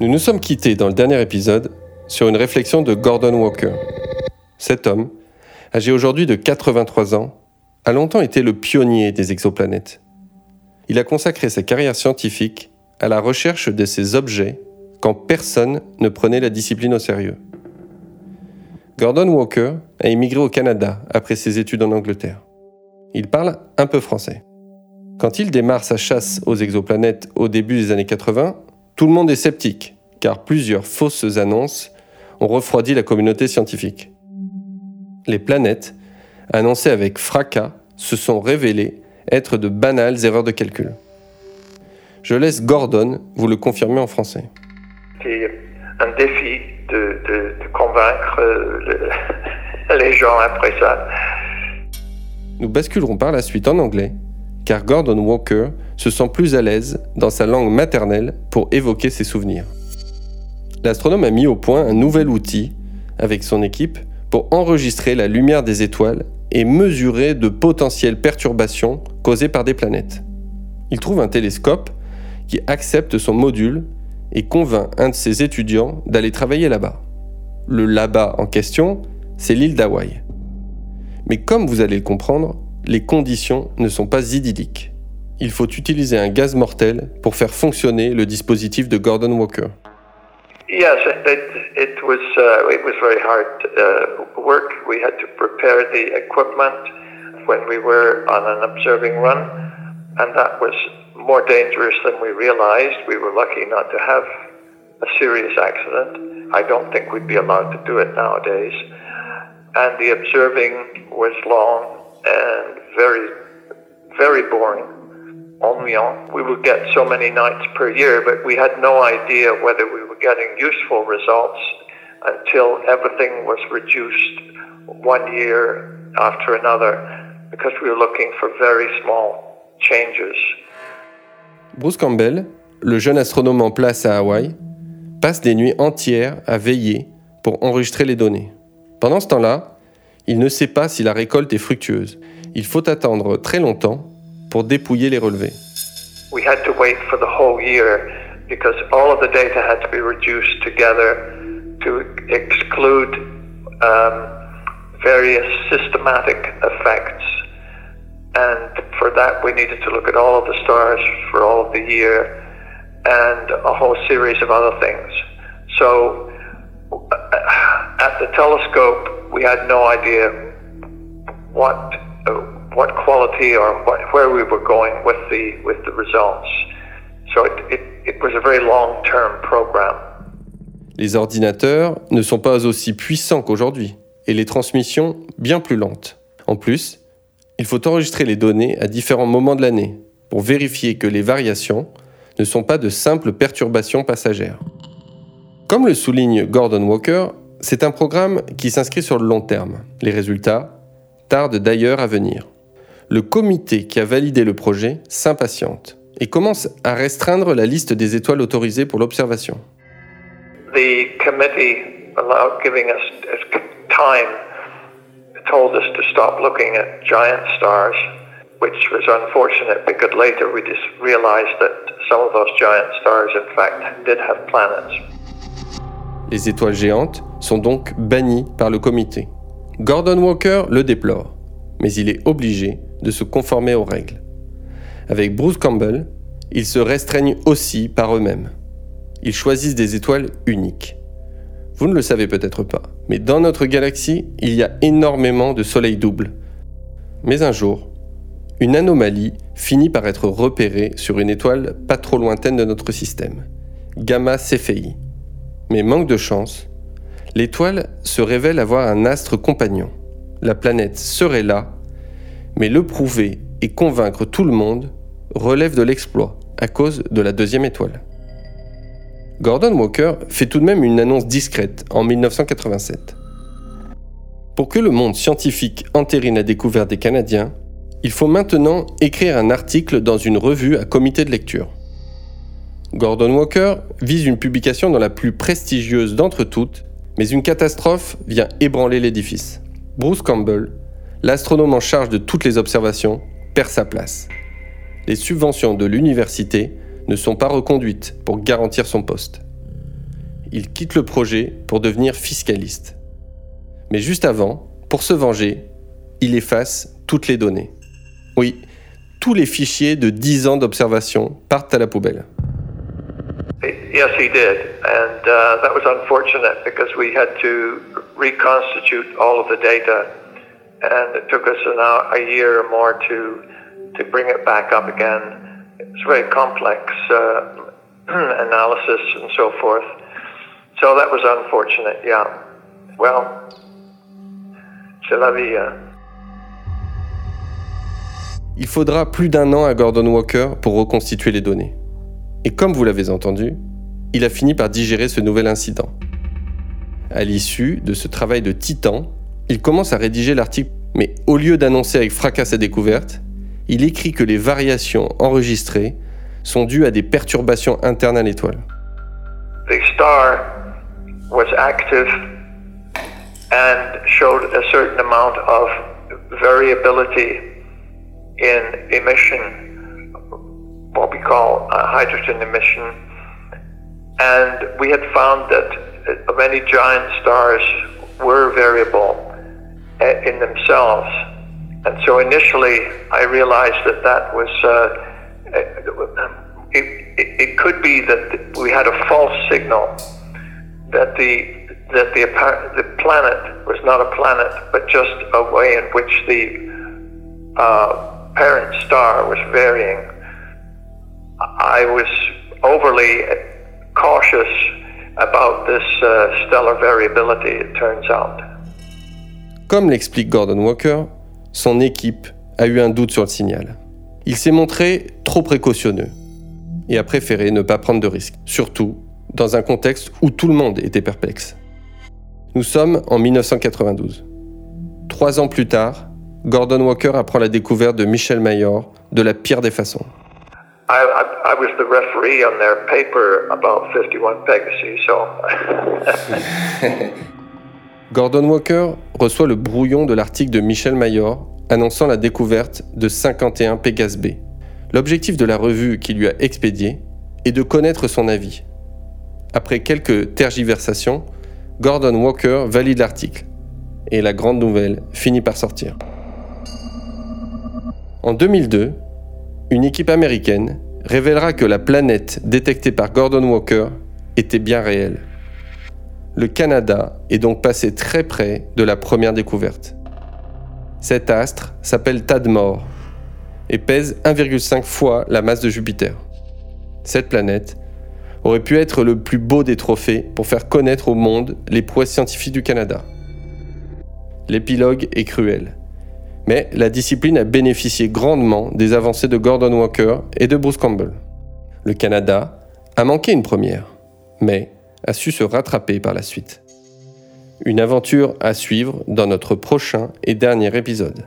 Nous nous sommes quittés dans le dernier épisode sur une réflexion de Gordon Walker. Cet homme, âgé aujourd'hui de 83 ans, a longtemps été le pionnier des exoplanètes. Il a consacré sa carrière scientifique à la recherche de ces objets quand personne ne prenait la discipline au sérieux. Gordon Walker a émigré au Canada après ses études en Angleterre. Il parle un peu français. Quand il démarre sa chasse aux exoplanètes au début des années 80, tout le monde est sceptique, car plusieurs fausses annonces ont refroidi la communauté scientifique. Les planètes, annoncées avec fracas, se sont révélées être de banales erreurs de calcul. Je laisse Gordon vous le confirmer en français. C'est un défi de, convaincre les gens après ça. Nous basculerons par la suite en anglais, car Gordon Walker se sent plus à l'aise dans sa langue maternelle pour évoquer ses souvenirs. L'astronome a mis au point un nouvel outil avec son équipe pour enregistrer la lumière des étoiles et mesurer de potentielles perturbations causées par des planètes. Il trouve un télescope qui accepte son module et convainc un de ses étudiants d'aller travailler là-bas. Le là-bas en question, c'est l'île d'Hawaï. Mais comme vous allez le comprendre, les conditions ne sont pas idylliques. Il faut utiliser un gaz mortel pour faire fonctionner le dispositif de Gordon Walker. Yes, it, it was uh, it was very hard uh, work. We had to prepare the equipment when we were on an observing run, and that was more dangerous than we realized. We were lucky not to have a serious accident. I don't think we'd be allowed to do it nowadays. And the observing was long and very, very boring. Ennuyant. We would get so many nights per year, but we had no idea whether we were getting useful results until everything was reduced one year after another because we were looking for very small changes. Bruce Campbell, le jeune astronome en place à Hawaï, passe des nuits entières à veiller pour enregistrer les données. Pendant ce temps-là, il ne sait pas si la récolte est fructueuse. Il faut attendre très longtemps pour dépouiller les relevés. We had to wait for the whole year because all of the data had to be reduced together to exclude um, various systematic effects And for that, we needed to look at all of the stars for all of the year and a whole series of other things. So uh, at the telescope, we had no idea what uh, what quality or what, where we were going with the with the results. So it, it, it was a very long-term program. Les ordinateurs ne sont pas aussi puissants qu'aujourd'hui et les transmissions bien plus lentes. En plus, il faut enregistrer les données à différents moments de l'année pour vérifier que les variations ne sont pas de simples perturbations passagères. Comme le souligne Gordon Walker, c'est un programme qui s'inscrit sur le long terme. Les résultats tardent d'ailleurs à venir. Le comité qui a validé le projet s'impatiente et commence à restreindre la liste des étoiles autorisées pour l'observation. The committee allowed giving us time told us to stop looking at giant stars, which was unfortunate because later we just realized that some of those giant stars, in fact, did have planets. Les étoiles géantes sont donc bannies par le comité. Gordon Walker le déplore, mais il est obligé de se conformer aux règles. Avec Bruce Campbell, ils se restreignent aussi par eux-mêmes. Ils choisissent des étoiles uniques. Vous ne le savez peut-être pas, mais dans notre galaxie, il y a énormément de soleils doubles. Mais un jour, une anomalie finit par être repérée sur une étoile pas trop lointaine de notre système, Gamma Cephei. Mais manque de chance, l'étoile se révèle avoir un astre compagnon. La planète serait là, mais le prouver et convaincre tout le monde relève de l'exploit à cause de la deuxième étoile. Gordon Walker fait tout de même une annonce discrète en 1987. Pour que le monde scientifique entérine la découverte des Canadiens, il faut maintenant écrire un article dans une revue à comité de lecture. Gordon Walker vise une publication dans la plus prestigieuse d'entre toutes, mais une catastrophe vient ébranler l'édifice. Bruce Campbell, l'astronome en charge de toutes les observations, perd sa place. Les subventions de l'université ne sont pas reconduites pour garantir son poste. il quitte le projet pour devenir fiscaliste. Mais juste avant, pour se venger, il efface toutes les données. Oui, tous les fichiers de 10 ans d'observation partent à la poubelle. Yes, he did. And uh, that was unfortunate because we had to reconstitute all of the data. And it took us an hour, a year or more to, to bring it back up again. It's very complex uh, analysis and so forth. So that was unfortunate, yeah. Well, c'est la vie. Hein? Il faudra plus d'un an à Gordon Walker pour reconstituer les données. Et comme vous l'avez entendu, il a fini par digérer ce nouvel incident. À l'issue de ce travail de titan, il commence à rédiger l'article, mais au lieu d'annoncer avec fracas sa découverte, il écrit que les variations enregistrées sont dues à des perturbations internes à l'étoile. The star was active and showed a certain amount of variability in emission, what we call hydrogen emission. And we had found that uh, many giant stars were variable uh, in themselves. And so initially, I realized that that was, uh, uh it, it, could be that we had a false signal that the that the the planet was not a planet, but just a way in which the uh, parent star was varying. I was overly cautious about this uh, stellar variability, it turns out. Comme l'explique Gordon Walker, son équipe a eu un doute sur le signal. Il s'est montré trop précautionneux et a préféré ne pas prendre de risques, surtout dans un contexte où tout le monde était perplexe. Nous sommes en 1992. Trois ans plus tard, Gordon Walker apprend la découverte de Michel Mayor de la pire des façons. I, was the referee on their paper about 51 Pegasus, so. Gordon Walker reçoit le brouillon de l'article de Michel Mayor annonçant la découverte de 51 Pegasus B. L'objectif de la revue qui lui a expédié est de connaître son avis. Après quelques tergiversations, Gordon Walker valide l'article et la grande nouvelle finit par sortir. En 2002, une équipe américaine révélera que la planète détectée par Gordon Walker était bien réelle. Le Canada est donc passé très près de la première découverte. Cet astre s'appelle Tadmor et pèse 1,5 fois la masse de Jupiter. Cette planète aurait pu être le plus beau des trophées pour faire connaître au monde les prouesses scientifiques du Canada. L'épilogue est cruel. Mais la discipline a bénéficié grandement des avancées de Gordon Walker et de Bruce Campbell. Le Canada a manqué une première, mais a su se rattraper par la suite. Une aventure à suivre dans notre prochain et dernier épisode.